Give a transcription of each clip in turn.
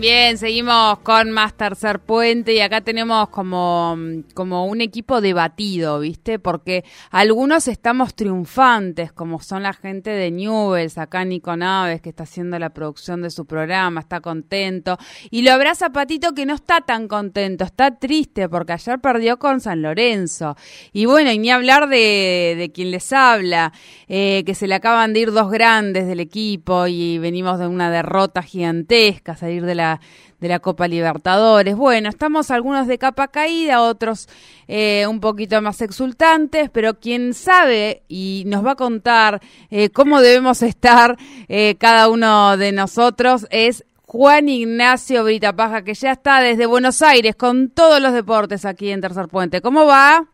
Bien, seguimos con más tercer puente y acá tenemos como, como un equipo debatido, ¿viste? Porque algunos estamos triunfantes, como son la gente de Newells, acá Nico Naves, que está haciendo la producción de su programa, está contento. Y lo habrá Zapatito que no está tan contento, está triste porque ayer perdió con San Lorenzo. Y bueno, y ni hablar de, de quien les habla, eh, que se le acaban de ir dos grandes del equipo y venimos de una derrota gigantesca, salir de la de la Copa Libertadores. Bueno, estamos algunos de capa caída, otros eh, un poquito más exultantes, pero quien sabe y nos va a contar eh, cómo debemos estar eh, cada uno de nosotros es Juan Ignacio Britapaja, que ya está desde Buenos Aires con todos los deportes aquí en Tercer Puente. ¿Cómo va?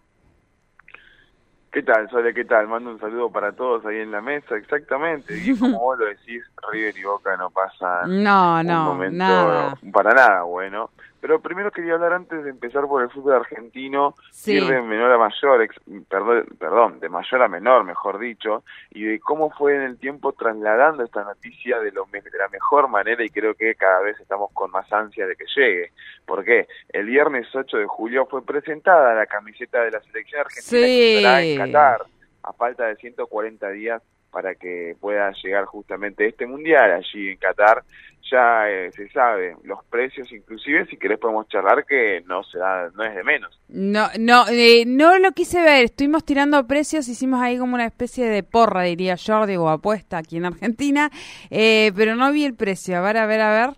¿Qué tal, Sole? ¿Qué tal? Mando un saludo para todos ahí en la mesa, exactamente. Y como vos lo decís, River y Boca no pasa no, no, nada. para nada bueno. Pero primero quería hablar antes de empezar por el fútbol argentino, ir de menor a mayor, perdón, perdón, de mayor a menor, mejor dicho, y de cómo fue en el tiempo trasladando esta noticia de, lo, de la mejor manera y creo que cada vez estamos con más ansia de que llegue. ¿Por qué? El viernes 8 de julio fue presentada la camiseta de la selección argentina que estará en Qatar a falta de 140 días para que pueda llegar justamente este mundial allí en Qatar. Ya eh, se sabe los precios inclusive si querés podemos charlar que no será no es de menos. No no eh, no lo quise ver. Estuvimos tirando precios hicimos ahí como una especie de porra diría Jordi o apuesta aquí en Argentina eh, pero no vi el precio. A ver a ver a ver.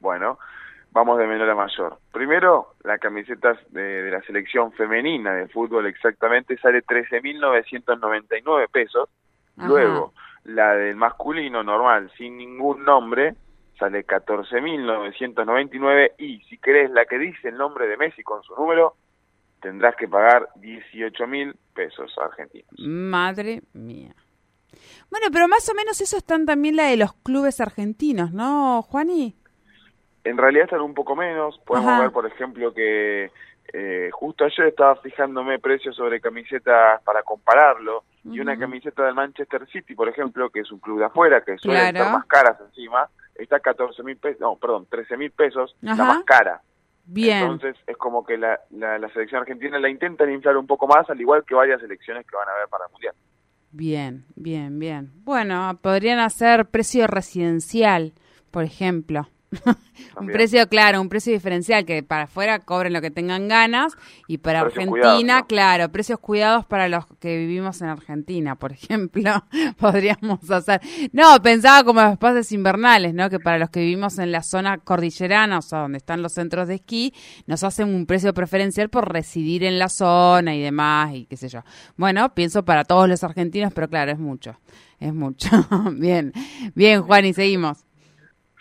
Bueno vamos de menor a mayor. Primero la camiseta de, de la selección femenina de fútbol exactamente sale 13.999 pesos luego la del masculino normal, sin ningún nombre, sale 14.999 y si querés la que dice el nombre de Messi con su número, tendrás que pagar 18.000 pesos argentinos. Madre mía. Bueno, pero más o menos eso están también la de los clubes argentinos, ¿no, Juani? En realidad están un poco menos. Podemos ver, por ejemplo, que eh, justo ayer estaba fijándome precios sobre camisetas para compararlo y una camiseta del Manchester City, por ejemplo, que es un club de afuera, que suele estar más caras encima, está 14 mil pesos, no, perdón, 13 mil pesos, la más cara. Bien. Entonces es como que la, la, la, selección argentina la intentan inflar un poco más, al igual que varias selecciones que van a ver para el Mundial. Bien, bien, bien. Bueno, podrían hacer precio residencial, por ejemplo. un precio claro, un precio diferencial que para afuera cobren lo que tengan ganas y para Argentina, claro, precios cuidados para los que vivimos en Argentina, por ejemplo, podríamos hacer. No, pensaba como los espacios invernales, ¿no? Que para los que vivimos en la zona cordillerana, o sea, donde están los centros de esquí, nos hacen un precio preferencial por residir en la zona y demás y qué sé yo. Bueno, pienso para todos los argentinos, pero claro, es mucho. Es mucho. bien. Bien, Juan, y seguimos.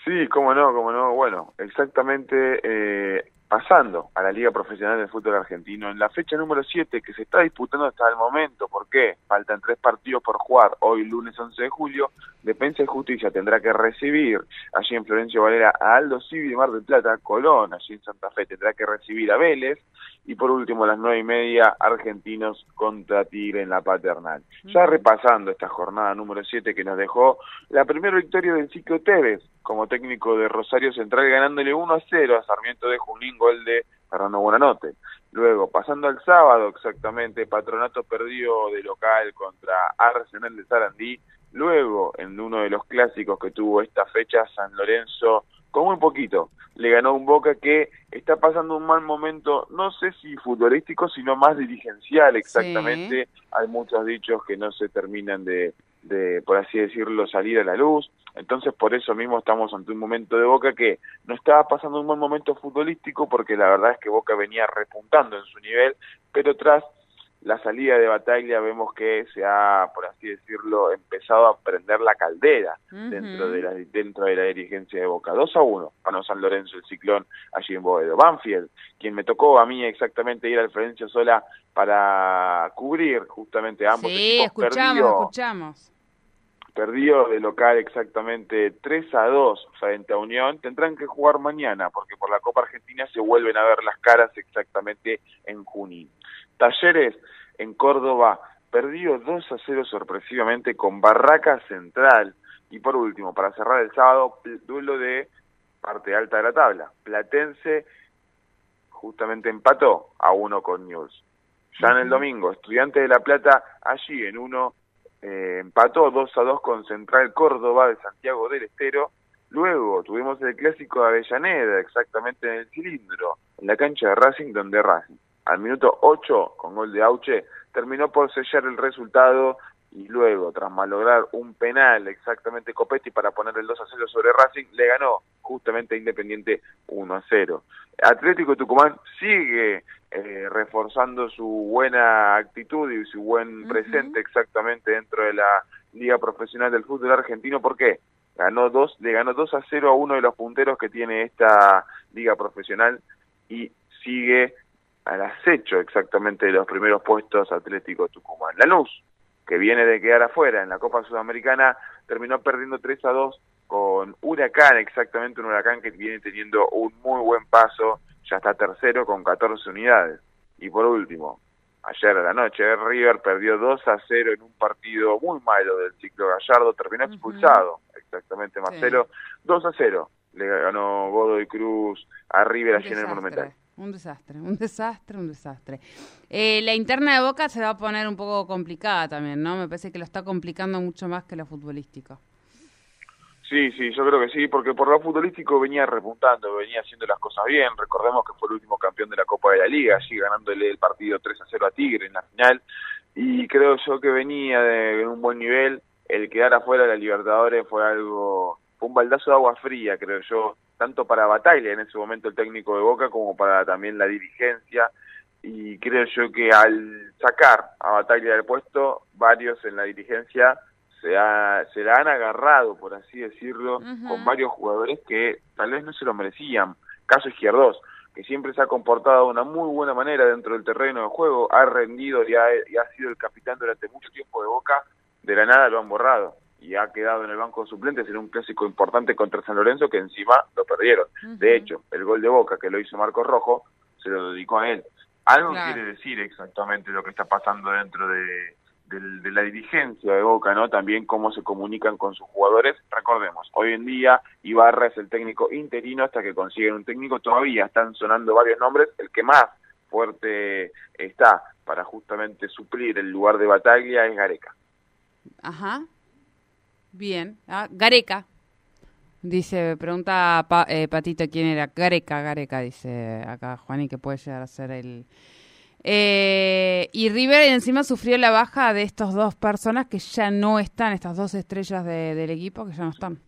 Sí, cómo no, cómo no. Bueno, exactamente eh, pasando a la Liga Profesional de Fútbol Argentino, en la fecha número 7 que se está disputando hasta el momento, ¿por qué? Faltan tres partidos por jugar hoy lunes 11 de julio, Defensa y Justicia tendrá que recibir allí en Florencio Valera a Aldo Civi de Mar del Plata, Colón, allí en Santa Fe tendrá que recibir a Vélez, y por último a las nueve y media Argentinos contra Tigre en la Paternal. Ya repasando esta jornada número 7 que nos dejó la primera victoria del ciclo Tevez como técnico de Rosario Central ganándole 1 a 0 a Sarmiento de Junín gol de Fernando Buenanote. Luego, pasando al sábado exactamente, Patronato perdió de local contra Arsenal de Sarandí. Luego, en uno de los clásicos que tuvo esta fecha, San Lorenzo, con muy poquito, le ganó un Boca que está pasando un mal momento, no sé si futbolístico, sino más dirigencial exactamente. Hay muchos dichos que no se terminan de, de, por así decirlo, salir a la luz. Entonces, por eso mismo estamos ante un momento de Boca que no estaba pasando un buen momento futbolístico, porque la verdad es que Boca venía repuntando en su nivel, pero tras la salida de Bataglia vemos que se ha, por así decirlo, empezado a prender la caldera dentro de la dentro de la dirigencia de Boca. 2 a 1 ganó San Lorenzo el ciclón allí en Boedo. Banfield, quien me tocó a mí exactamente ir al Florencio Sola para cubrir justamente ambos sí, escuchamos, escuchamos. Perdió de local exactamente 3 a 2 frente a Unión. Tendrán que jugar mañana porque por la Copa Argentina se vuelven a ver las caras exactamente en Junín. Talleres en Córdoba perdió 2 a 0 sorpresivamente con Barraca Central. Y por último, para cerrar el sábado, duelo de parte alta de la tabla. Platense justamente empató a uno con News. Ya en el domingo, Estudiante de La Plata allí en uno eh, empató 2 a 2 con Central Córdoba de Santiago del Estero. Luego tuvimos el clásico de Avellaneda, exactamente en el cilindro, en la cancha de Racing, donde Racing al minuto 8 con gol de Auche, terminó por sellar el resultado y luego, tras malograr un penal exactamente Copetti para poner el 2 a 0 sobre Racing, le ganó justamente Independiente 1 a 0. Atlético Tucumán sigue eh, reforzando su buena actitud y su buen presente exactamente dentro de la Liga Profesional del Fútbol Argentino. ¿Por qué? Ganó dos, le ganó 2 a 0 a uno de los punteros que tiene esta Liga Profesional y sigue al acecho exactamente de los primeros puestos Atlético Tucumán. La Luz, que viene de quedar afuera en la Copa Sudamericana, terminó perdiendo 3 a 2 con Huracán, exactamente un Huracán que viene teniendo un muy buen paso, ya está tercero con 14 unidades. Y por último, ayer a la noche, River perdió 2 a 0 en un partido muy malo del ciclo Gallardo, terminó expulsado, exactamente Marcelo, 2 a 0 le ganó Godoy Cruz a River allí en el Monumental. Un desastre, un desastre, un desastre. Eh, la interna de Boca se va a poner un poco complicada también, ¿no? Me parece que lo está complicando mucho más que lo futbolístico. Sí, sí, yo creo que sí, porque por lo futbolístico venía repuntando, venía haciendo las cosas bien. Recordemos que fue el último campeón de la Copa de la Liga, allí ganándole el partido 3 a 0 a Tigre en la final. Y creo yo que venía de, un buen nivel. El quedar afuera de la Libertadores fue algo, fue un baldazo de agua fría, creo yo, tanto para Batalla en ese momento el técnico de Boca como para también la dirigencia. Y creo yo que al sacar a Batalla del puesto varios en la dirigencia se, ha, se la han agarrado por así decirlo con varios jugadores que tal vez no se lo merecían. Caso Izquierdos que siempre se ha comportado de una muy buena manera dentro del terreno de juego ha rendido y ha, y ha sido el capitán durante mucho tiempo de Boca de la nada lo han borrado y ha quedado en el banco de suplentes en un clásico importante contra San Lorenzo que encima lo perdieron. De hecho, el gol de Boca que lo hizo Marcos Rojo se lo dedicó a él. Algo quiere decir exactamente lo que está pasando dentro de, de, la dirigencia de Boca, ¿no? También cómo se comunican con sus jugadores. Recordemos, hoy en día Ibarra es el técnico interino hasta que consiguen un técnico. Todavía están sonando varios nombres. El que más fuerte está para justamente suplir el lugar de Bataglia es Gareca. Ajá. Bien. Ah, Gareca. Dice, pregunta eh, Patito quién era. Gareca, Gareca, dice acá Juan, y que puede llegar a ser el... Eh, y River encima sufrió la baja de estas dos personas que ya no están, estas dos estrellas del equipo que ya no están.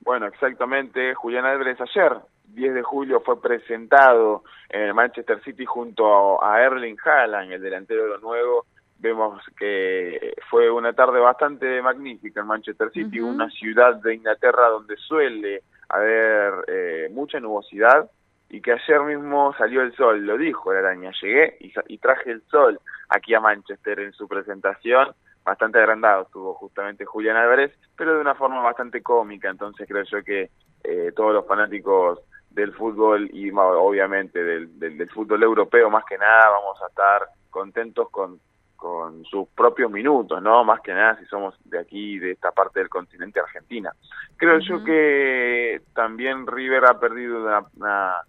Bueno, exactamente. Julián Álvarez ayer, 10 de julio, fue presentado en el Manchester City junto a Erling Haaland, el delantero de lo nuevo, vemos que fue una tarde bastante magnífica en Manchester City, una ciudad de Inglaterra donde suele haber eh, mucha nubosidad y que ayer mismo salió el sol, lo dijo la araña, llegué y, traje el sol aquí a Manchester en su presentación, bastante agrandado estuvo justamente Julián Álvarez, pero de una forma bastante cómica, entonces creo yo que eh, todos los fanáticos del fútbol y obviamente del, del fútbol europeo más que nada vamos a estar contentos con con sus propios minutos, ¿no? Más que nada si somos de aquí, de esta parte del continente Argentina. Creo yo que también River ha perdido una,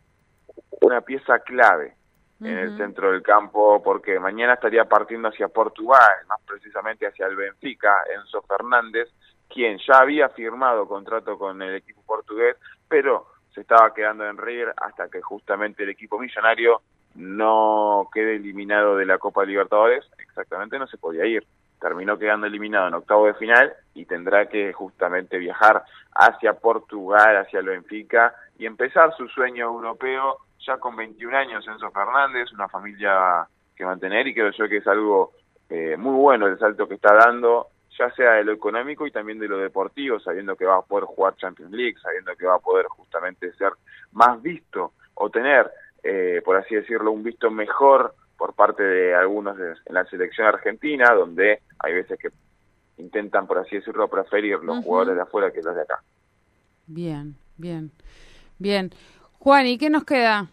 una, pieza clave en el centro del campo, porque mañana estaría partiendo hacia Portugal, más precisamente hacia el Benfica, Enzo Fernández, quien ya había firmado contrato con el equipo portugués, pero se estaba quedando en River hasta que justamente el equipo millonario no quede eliminado de la Copa Libertadores, exactamente no se podía ir. Terminó quedando eliminado en octavo de final y tendrá que justamente viajar hacia Portugal, hacia el Benfica y empezar su sueño europeo ya con 21 años. Enzo Fernández, una familia que mantener y creo yo que es algo eh, muy bueno el salto que está dando, ya sea de lo económico y también de lo deportivo, sabiendo que va a poder jugar Champions League, sabiendo que va a poder justamente ser más visto o tener, eh, por así decirlo, un visto mejor por parte de algunos en la selección argentina, donde hay veces que intentan, por así decirlo, preferir los jugadores de afuera que los de acá. Bien, bien, bien. Juan, ¿y qué nos queda?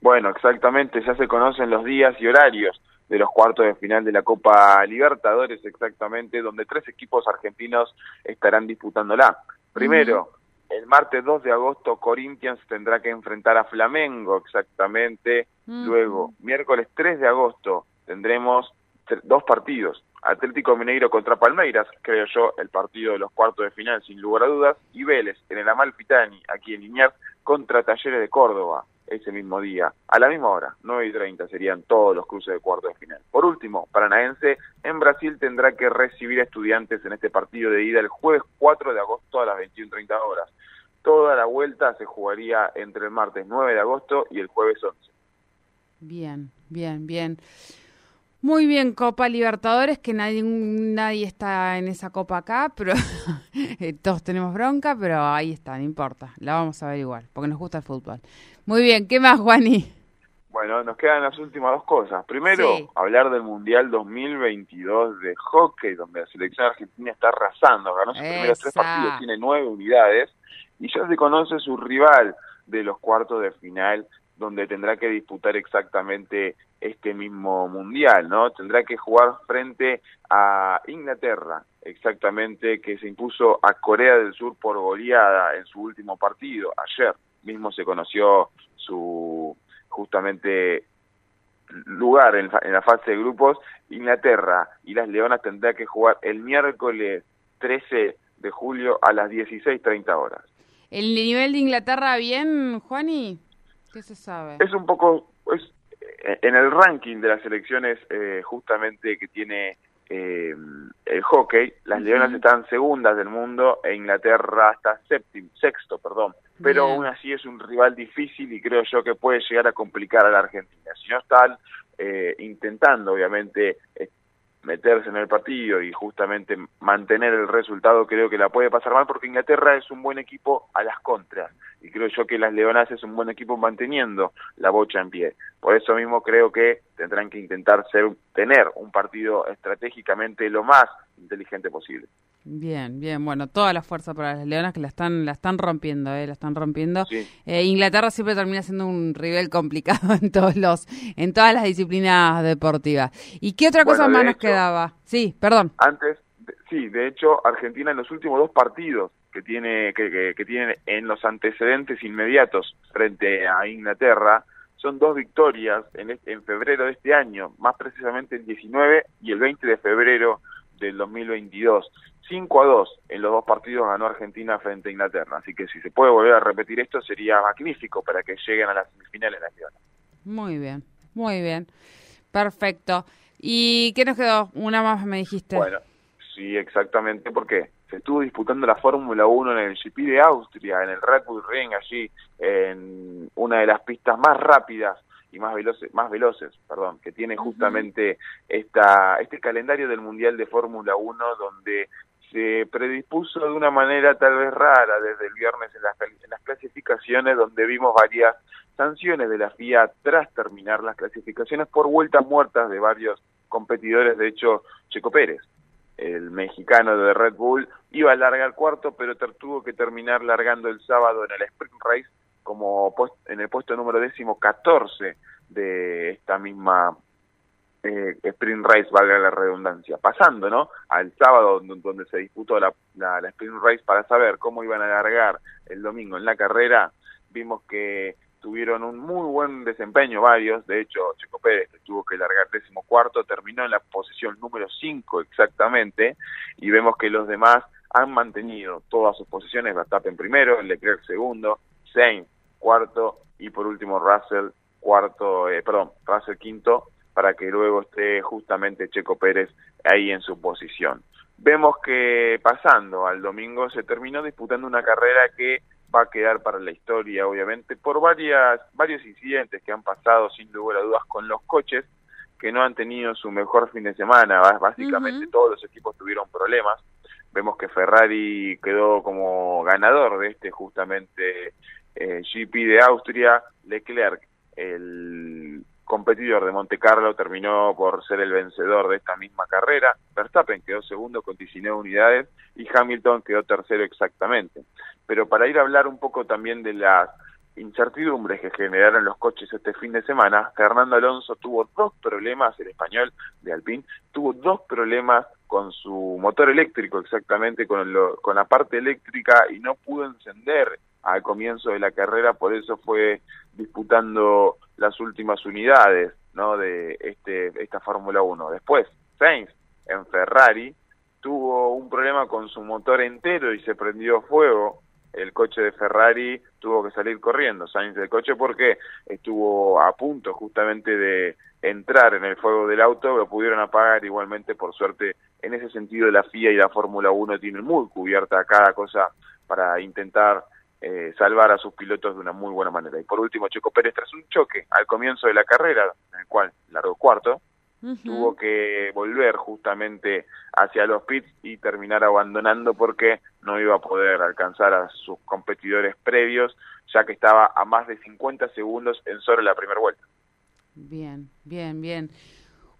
Bueno, exactamente, ya se conocen los días y horarios de los cuartos de final de la Copa Libertadores, exactamente, donde tres equipos argentinos estarán disputándola. Primero, el martes 2 de agosto, Corinthians tendrá que enfrentar a Flamengo, exactamente. Luego, miércoles 3 de agosto, tendremos dos partidos. Atlético Mineiro contra Palmeiras, creo yo, el partido de los cuartos de final, sin lugar a dudas. Y Vélez, en el Amalfitani, aquí en Liniers, contra Talleres de Córdoba ese mismo día, a la misma hora, 9 y 30 serían todos los cruces de cuarto de final. Por último, Paranaense en Brasil tendrá que recibir estudiantes en este partido de ida el jueves 4 de agosto a las 21.30 horas. Toda la vuelta se jugaría entre el martes 9 de agosto y el jueves 11. Bien, bien, bien. Muy bien, Copa Libertadores, que nadie, nadie está en esa copa acá, pero eh, todos tenemos bronca, pero ahí está, no importa, la vamos a ver igual, porque nos gusta el fútbol. Muy bien, ¿qué más, Juani? Bueno, nos quedan las últimas dos cosas. Primero, hablar del Mundial 2022 de hockey, donde la selección argentina está arrasando, ganó sus primeros tres partidos, tiene nueve unidades, y ya se conoce su rival de los cuartos de final donde tendrá que disputar exactamente este mismo mundial, ¿no? Tendrá que jugar frente a Inglaterra, exactamente, que se impuso a Corea del Sur por goleada en su último partido. Ayer mismo se conoció su justamente lugar en, la fase de grupos. Inglaterra y las Leonas tendrá que jugar el miércoles 13 de julio a las 16.30 horas. ¿El nivel de Inglaterra bien, Juani? ¿Qué se sabe? Es un poco, es, eh, en el ranking de las selecciones eh, justamente que tiene eh, el hockey, las Leonas están segundas del mundo e Inglaterra está séptimo, sexto, perdón. Pero aún así es un rival difícil y creo yo que puede llegar a complicar a la Argentina. Si no están intentando, obviamente, meterse en el partido y justamente mantener el resultado creo que la puede pasar mal porque Inglaterra es un buen equipo a las contras y creo yo que las Leonas es un buen equipo manteniendo la bocha en pie. Por eso mismo creo que tendrán que intentar ser, tener un partido estratégicamente lo más inteligente posible. Bien, bien, bueno, toda la fuerza para las Leonas que la están, la están rompiendo, eh, la están rompiendo. Eh, Inglaterra siempre termina siendo un rival complicado en todos los, en todas las disciplinas deportivas. ¿Y qué otra cosa más nos quedaba? Sí, perdón. Antes, sí, de hecho, Argentina en los últimos dos partidos que tiene, que, que, tiene en los antecedentes inmediatos frente a Inglaterra, son dos victorias en, en febrero de este año, más precisamente el 19 y el 20 de febrero del 2022. 5 a 2 en los dos partidos ganó Argentina frente a Inglaterra. Así que si se puede volver a repetir esto sería magnífico para que lleguen a las semifinales nacionales. Muy bien, muy bien. Perfecto. ¿Y qué nos quedó? Una más me dijiste. Bueno, sí, exactamente, porque se estuvo disputando la Fórmula 1 en el GP de Austria, en el Red Bull Ring, allí, en una de las pistas más rápidas y más veloces, más veloces, perdón, que tiene justamente esta este calendario del Mundial de Fórmula 1 donde se predispuso de una manera tal vez rara desde el viernes en las, en las clasificaciones donde vimos varias sanciones de la FIA tras terminar las clasificaciones por vueltas muertas de varios competidores, de hecho Checo Pérez, el mexicano de Red Bull, iba a largar cuarto, pero tuvo que terminar largando el sábado en el sprint race como en el puesto número décimo 14 de esta misma eh, sprint race, valga la redundancia, pasando ¿no? al sábado donde, se disputó la, la, sprint race para saber cómo iban a largar el domingo en la carrera, vimos que tuvieron un muy buen desempeño varios, de hecho Checo Pérez tuvo que largar décimo cuarto, terminó en la posición número 5 exactamente, y vemos que los demás han mantenido todas sus posiciones, Verstappen primero, Leclerc segundo, Sainz cuarto y por último Russell cuarto, eh, perdón, Russell quinto para que luego esté justamente Checo Pérez ahí en su posición. Vemos que pasando al domingo se terminó disputando una carrera que va a quedar para la historia, obviamente, por varias, varios incidentes que han pasado sin lugar a dudas con los coches, que no han tenido su mejor fin de semana. Básicamente todos los equipos tuvieron problemas. Vemos que Ferrari quedó como ganador de este justamente eh, GP de Austria. Leclerc, el competidor de Monte Carlo, terminó por ser el vencedor de esta misma carrera. Verstappen quedó segundo con 19 unidades y Hamilton quedó tercero exactamente. Pero para ir a hablar un poco también de las incertidumbres que generaron los coches este fin de semana, Fernando Alonso tuvo dos problemas, el español de Alpine, tuvo dos problemas con su motor eléctrico, exactamente con, con la parte eléctrica, y no pudo encender al comienzo de la carrera, por eso fue disputando las últimas unidades ¿no? de este, esta Fórmula 1. Después, Sainz en Ferrari tuvo un problema con su motor entero y se prendió fuego el coche de Ferrari tuvo que salir corriendo, Sainz del coche, porque estuvo a punto justamente de entrar en el fuego del auto, lo pudieron apagar igualmente, por suerte, en ese sentido la FIA y la Fórmula 1 tienen muy cubierta cada cosa para intentar eh, salvar a sus pilotos de una muy buena manera. Y por último, Checo Pérez, tras un choque al comienzo de la carrera, en el cual largó cuarto, tuvo que volver justamente hacia los pits y terminar abandonando porque no iba a poder alcanzar a sus competidores previos, ya que estaba a más de 50 segundos en solo la primera vuelta. Bien, bien, bien.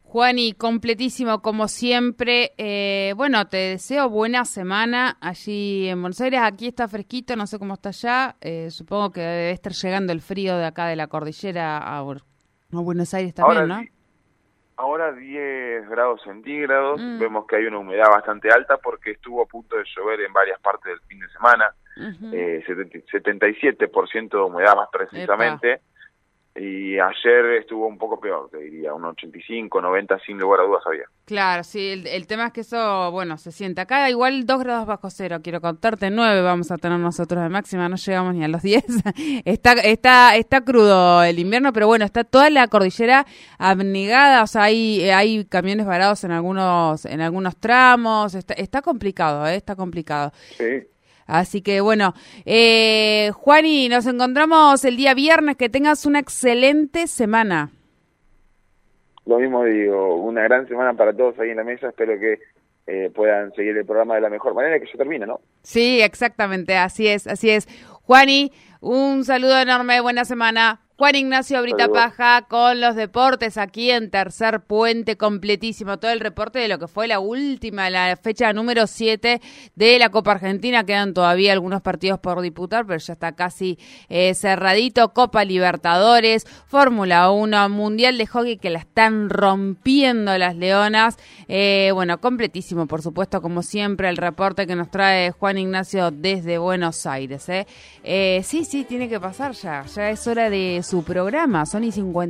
Juani, completísimo como siempre. Eh, bueno, te deseo buena semana allí en Buenos Aires. Aquí está fresquito, no sé cómo está allá. Eh, supongo que debe estar llegando el frío de acá de la cordillera a, Buenos Aires también, ¿no? Ahora 10 grados centígrados, mm. vemos que hay una humedad bastante alta porque estuvo a punto de llover en varias partes del fin de semana, eh, 77% de humedad más precisamente y ayer estuvo un poco peor, te diría, un 85, 90 sin lugar a dudas había. Claro, sí, el, tema es que eso, bueno, se siente acá igual 2 grados bajo cero, quiero contarte, 9 vamos a tener nosotros de máxima, no llegamos ni a los 10. está está está crudo el invierno, pero bueno, está toda la cordillera abnegada, o sea, hay hay camiones varados en algunos en algunos tramos, está está complicado, ¿eh? está complicado. Sí. Así que bueno, eh, Juani, nos encontramos el día viernes. Que tengas una excelente semana. Lo mismo digo, una gran semana para todos ahí en la mesa. Espero que eh, puedan seguir el programa de la mejor manera que se termine, ¿no? Sí, exactamente, así es, así es. Juani, un saludo enorme, buena semana. Juan Ignacio Brita Paja con los deportes aquí en Tercer Puente, completísimo todo el reporte de lo que fue la última, la fecha número 7 de la Copa Argentina. Quedan todavía algunos partidos por disputar, pero ya está casi eh, cerradito. Copa Libertadores, Fórmula 1, Mundial de Hockey que la están rompiendo las Leonas. Eh, bueno, completísimo, por supuesto, como siempre, el reporte que nos trae Juan Ignacio desde Buenos Aires. ¿eh? sí, sí, tiene que pasar ya. Ya es hora de su programa, Sony 50.